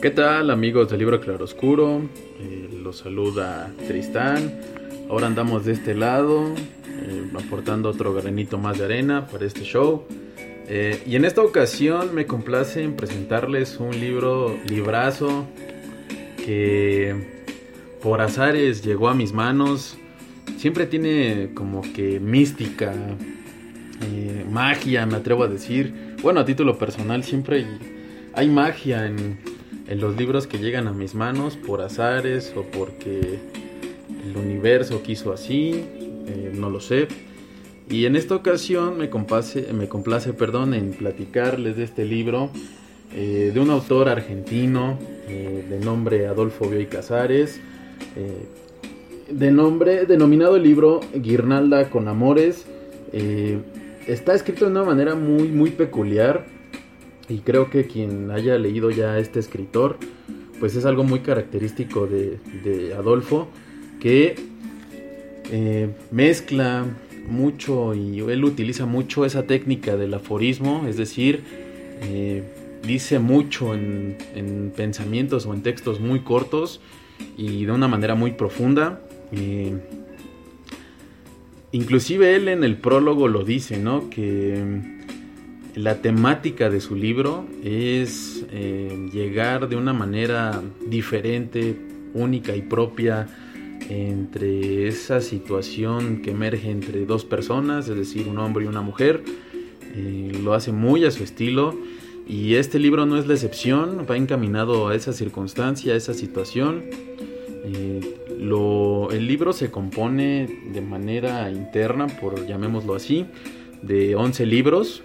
¿Qué tal amigos del libro Claroscuro? Eh, los saluda Tristán. Ahora andamos de este lado, eh, aportando otro granito más de arena para este show. Eh, y en esta ocasión me complace en presentarles un libro, librazo, que por azares llegó a mis manos. Siempre tiene como que mística, magia, me atrevo a decir. Bueno, a título personal, siempre hay magia en, en los libros que llegan a mis manos por azares o porque el universo quiso así, eh, no lo sé. Y en esta ocasión me complace, me complace perdón, en platicarles de este libro eh, de un autor argentino eh, de nombre Adolfo Bioy Casares, de nombre denominado el libro Guirnalda con Amores. está escrito de una manera muy, muy peculiar y creo que quien haya leído ya este escritor, pues es algo muy característico de, Adolfo, que eh, mezcla mucho y él utiliza mucho esa técnica del aforismo, es decir, eh, dice mucho en, pensamientos o en textos muy cortos y de una manera muy profunda. Eh, inclusive él en el prólogo lo dice, ¿no? Que la temática de su libro es eh, llegar de una manera diferente, única y propia entre esa situación que emerge entre dos personas, es decir, un hombre y una mujer. Eh, lo hace muy a su estilo y este libro no es la excepción, va encaminado a esa circunstancia, a esa situación. Eh, el libro se compone de manera interna, por llamémoslo así, de 11 libros,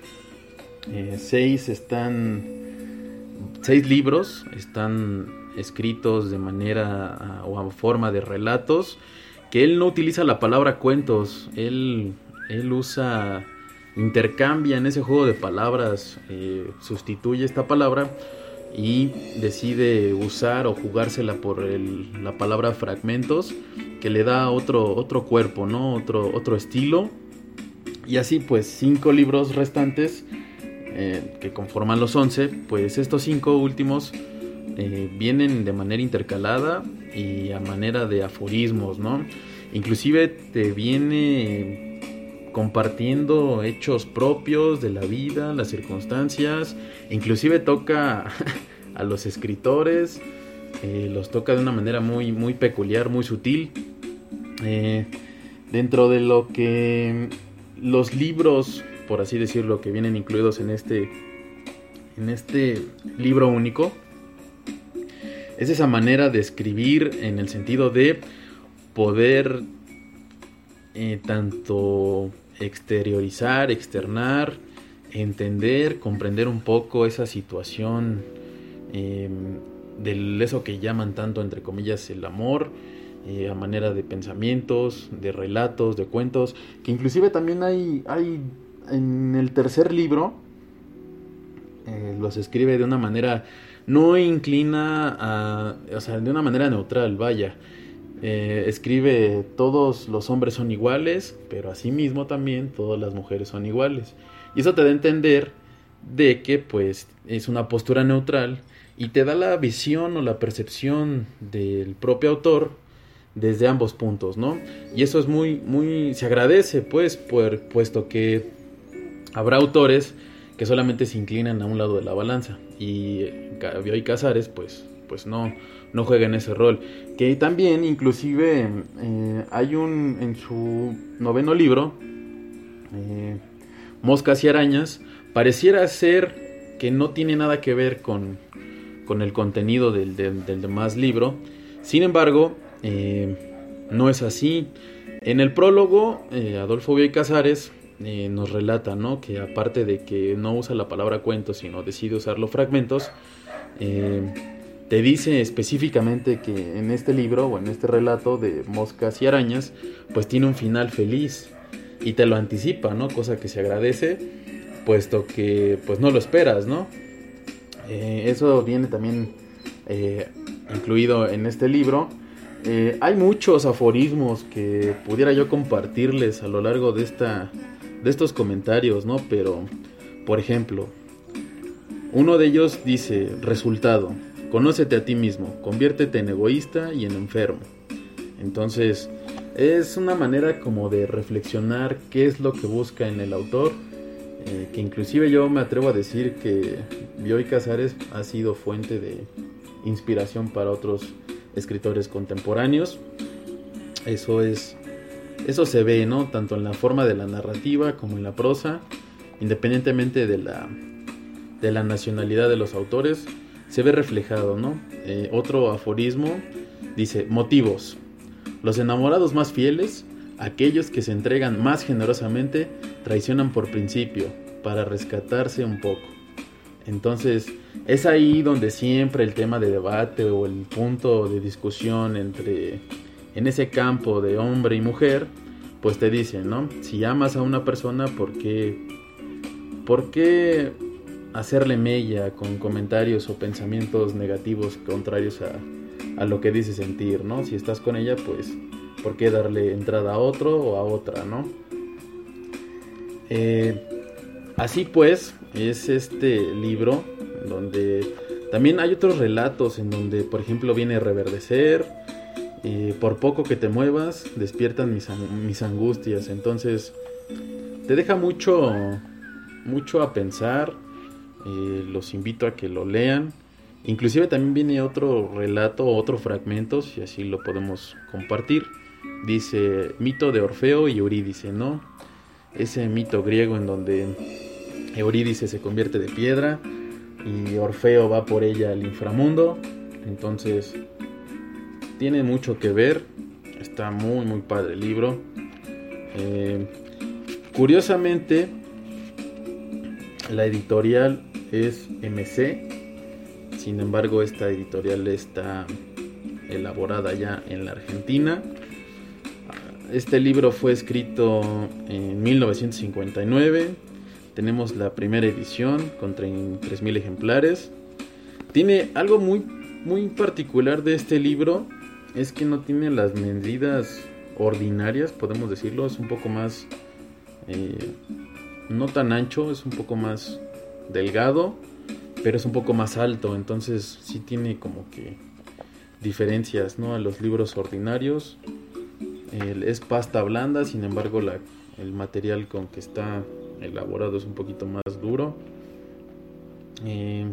eh, seis están. Seis libros están escritos de manera ah, o a forma de relatos. Que él no utiliza la palabra cuentos. Él, él usa. Intercambia en ese juego de palabras. Eh, sustituye esta palabra. Y decide usar o jugársela por la palabra fragmentos. Que le da otro, otro cuerpo, ¿no? Otro, otro estilo. Y así pues cinco libros restantes eh, que conforman los 11, pues estos cinco últimos eh, vienen de manera intercalada y a manera de aforismos, ¿no? Inclusive te viene compartiendo hechos propios de la vida, las circunstancias, inclusive toca a los escritores, eh, los toca de una manera muy, muy peculiar, muy sutil. dentro de lo que los libros por así decirlo, que vienen incluidos en este, en este libro único, es esa manera de escribir en el sentido de poder eh, tanto exteriorizar, externar, entender, comprender un poco esa situación eh, de eso que llaman tanto entre comillas el amor, eh, a manera de pensamientos, de relatos, de cuentos, que inclusive también hay, hay en el tercer libro eh, los escribe de una manera, no inclina a, o sea, de una manera neutral, vaya. Eh, escribe todos los hombres son iguales, pero asimismo también todas las mujeres son iguales. Y eso te da a entender de que pues es una postura neutral y te da la visión o la percepción del propio autor desde ambos puntos, ¿no? Y eso es muy, muy, se agradece, pues, por, puesto que habrá autores que solamente se inclinan a un lado de la balanza y Bioy Casares, pues, pues no, no juega en ese rol. Que también, inclusive, eh, hay un, en su noveno libro, eh, Moscas y Arañas, pareciera ser que no tiene nada que ver con, con el contenido del, del demás libro. Sin embargo, eh, no es así. En el prólogo, eh, Adolfo Bioy Casares eh, nos relata ¿no? que aparte de que no usa la palabra cuentos, sino decide usar los fragmentos, te dice específicamente que en este libro o en este relato de moscas y arañas, pues tiene un final feliz y te lo anticipa, ¿no? Cosa que se agradece, puesto que pues no lo esperas, ¿no? eso viene también incluido en este libro eh, hay muchos aforismos que pudiera yo compartirles a lo largo de, esta, de estos comentarios, ¿no? Pero, por ejemplo, uno de ellos dice, resultado, conócete a ti mismo, conviértete en egoísta y en enfermo. Entonces, es una manera como de reflexionar qué es lo que busca en el autor, eh, que inclusive yo me atrevo a decir que Bioy Casares ha sido fuente de inspiración para otros escritores contemporáneos. Eso es eso se ve, ¿no? Tanto en la forma de la narrativa como en la prosa, independientemente de la de la nacionalidad de los autores, se ve reflejado, ¿no? Eh, otro aforismo dice, motivos. Los enamorados más fieles, aquellos que se entregan más generosamente, traicionan por principio, para rescatarse un poco. Entonces, es ahí donde siempre el tema de debate o el punto de discusión entre en ese campo de hombre y mujer, pues te dicen, ¿no? Si amas a una persona, ¿por qué, por qué hacerle mella con comentarios o pensamientos negativos contrarios a, a lo que dice sentir, ¿no? Si estás con ella, pues, ¿por qué darle entrada a otro o a otra, ¿no? Eh, así pues, es este libro donde también hay otros relatos en donde, por ejemplo, viene reverdecer, y por poco que te muevas, despiertan mis, mis angustias. Entonces, te deja mucho, mucho a pensar. Eh, los invito a que lo lean. Inclusive también viene otro relato, otro fragmento, si así lo podemos compartir. Dice mito de Orfeo y Eurídice, ¿no? Ese mito griego en donde Eurídice se convierte de piedra y Orfeo va por ella al inframundo. Entonces, tiene mucho que ver. Está muy, muy padre el libro. Eh, curiosamente, la editorial es MC. Sin embargo, esta editorial está elaborada ya en la Argentina. Este libro fue escrito en 1959 tenemos la primera edición con 3.000 ejemplares. Tiene algo muy, muy particular de este libro, es que no tiene las medidas ordinarias, podemos decirlo, es un poco más, eh, no tan ancho, es un poco más delgado, pero es un poco más alto, entonces sí tiene como que diferencias ¿no? a los libros ordinarios. es pasta blanda, sin embargo la, el material con que está elaborado es un poquito más duro. Eh,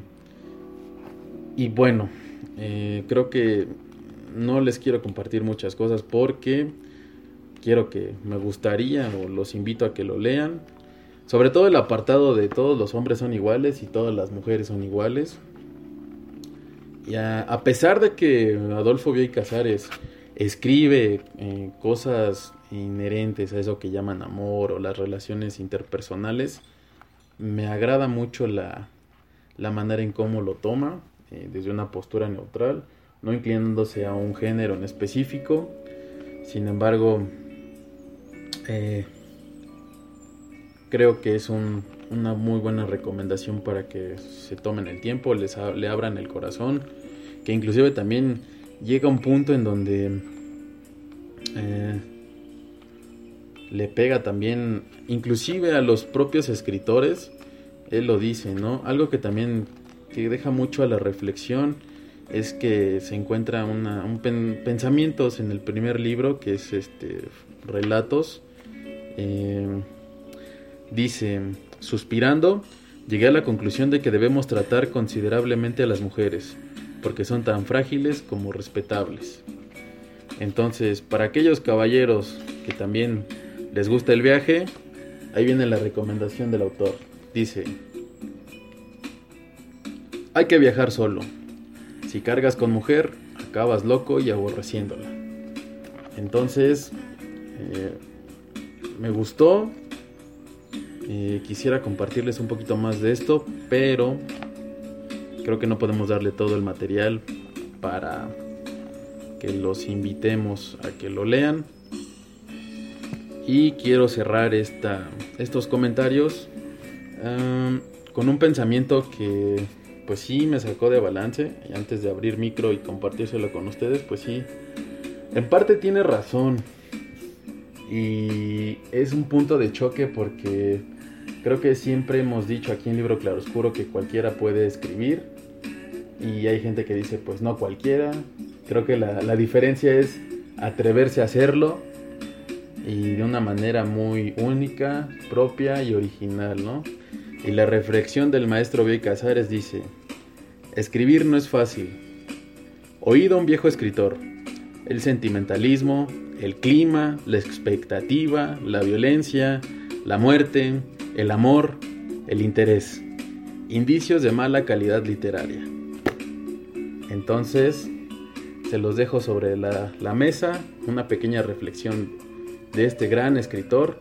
y bueno, eh, creo que no les quiero compartir muchas cosas porque quiero que me gustaría o los invito a que lo lean. Sobre todo el apartado de todos los hombres son iguales y todas las mujeres son iguales. Y a, pesar de que Adolfo Bioy Casares escribe eh, cosas inherentes a eso que llaman amor o las relaciones interpersonales, me agrada mucho la, la manera en cómo lo toma, eh, desde una postura neutral, no inclinándose a un género en específico. Sin embargo, eh, creo que es un, una muy buena recomendación para que se tomen el tiempo, les le abran el corazón, que inclusive también llega un punto en donde eh, le pega también, inclusive a los propios escritores, él lo dice, ¿no? Algo que también que deja mucho a la reflexión es que se encuentra un pensamientos en el primer libro que es este relatos. Eh, dice suspirando llegué a la conclusión de que debemos tratar considerablemente a las mujeres porque son tan frágiles como respetables. Entonces para aquellos caballeros que también les gusta el viaje ahí viene la recomendación del autor. Dice hay que viajar solo si cargas con mujer, acabas loco y aborreciéndola. Entonces, eh, me gustó. Eh, quisiera compartirles un poquito más de esto, pero creo que no podemos darle todo el material para que los invitemos a que lo lean. Y quiero cerrar esta, estos comentarios ah, con un pensamiento que pues sí me sacó de balance. Y antes de abrir micro y compartírselo con ustedes, pues sí, en parte tiene razón. Y es un punto de choque porque creo que siempre hemos dicho aquí en Libro Claroscuro que cualquiera puede escribir. Y hay gente que dice, pues no cualquiera. Creo que la, la diferencia es atreverse a hacerlo y de una manera muy única, propia y original, ¿no? Y la reflexión del maestro B. Casares dice, Escribir no es fácil. Oído a un viejo escritor. El sentimentalismo, el clima, la expectativa, la violencia, la muerte, el amor, el interés. Indicios de mala calidad literaria. Entonces, se los dejo sobre la, la mesa, una pequeña reflexión de este gran escritor,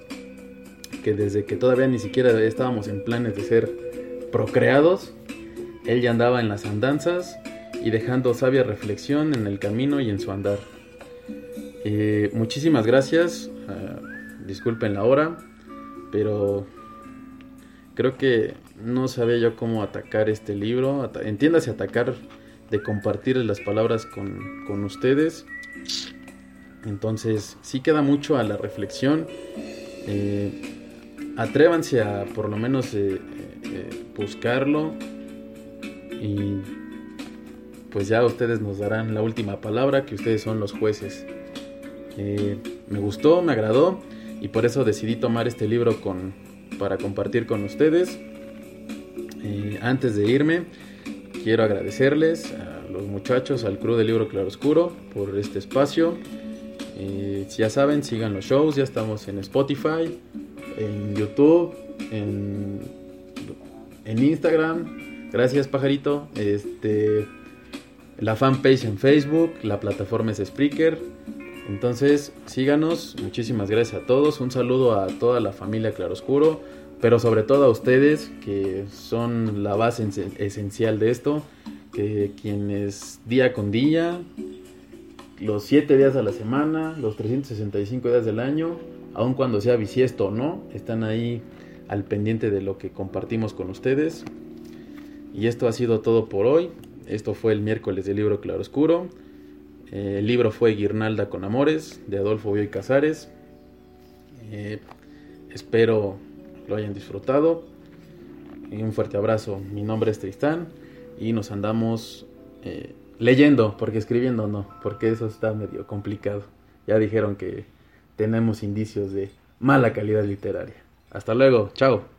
que desde que todavía ni siquiera estábamos en planes de ser procreados, él ya andaba en las andanzas y dejando sabia reflexión en el camino y en su andar. Eh, muchísimas gracias, ah, disculpen la hora, pero creo que no sabía yo cómo atacar este libro, entiéndase atacar de compartir las palabras con, ustedes. Entonces, sí queda mucho a la reflexión. Eh, atrévanse a por lo menos eh, buscarlo, y pues ya ustedes nos darán la última palabra, que ustedes son los jueces. Eh, me gustó, me agradó y por eso decidí tomar este libro con, para compartir con ustedes. Eh, antes de irme, quiero agradecerles a los muchachos, al crew del libro Claroscuro por este espacio. Eh, si ya saben, sigan los shows, ya estamos en Spotify, en YouTube, en Instagram, Gracias, pajarito. Este, la fanpage en Facebook, la plataforma es Spreaker. Entonces, síganos. Muchísimas gracias a todos. Un saludo a toda la familia Claroscuro, pero sobre todo a ustedes que son la base esencial de esto, que quienes día con día, los 7 días a la semana, los 365 días del año, aun cuando sea bisiesto o no, están ahí al pendiente de lo que compartimos con ustedes. Y esto ha sido todo por hoy. Esto fue el miércoles del libro Claroscuro. Eh, el libro fue Guirnalda con Amores de Adolfo Bioy Casares. Eh, espero lo hayan disfrutado. Y un fuerte abrazo. Mi nombre es Tristán y nos andamos eh, leyendo, porque escribiendo no, porque eso está medio complicado. Ya dijeron que tenemos indicios de mala calidad literaria. Hasta luego, chao.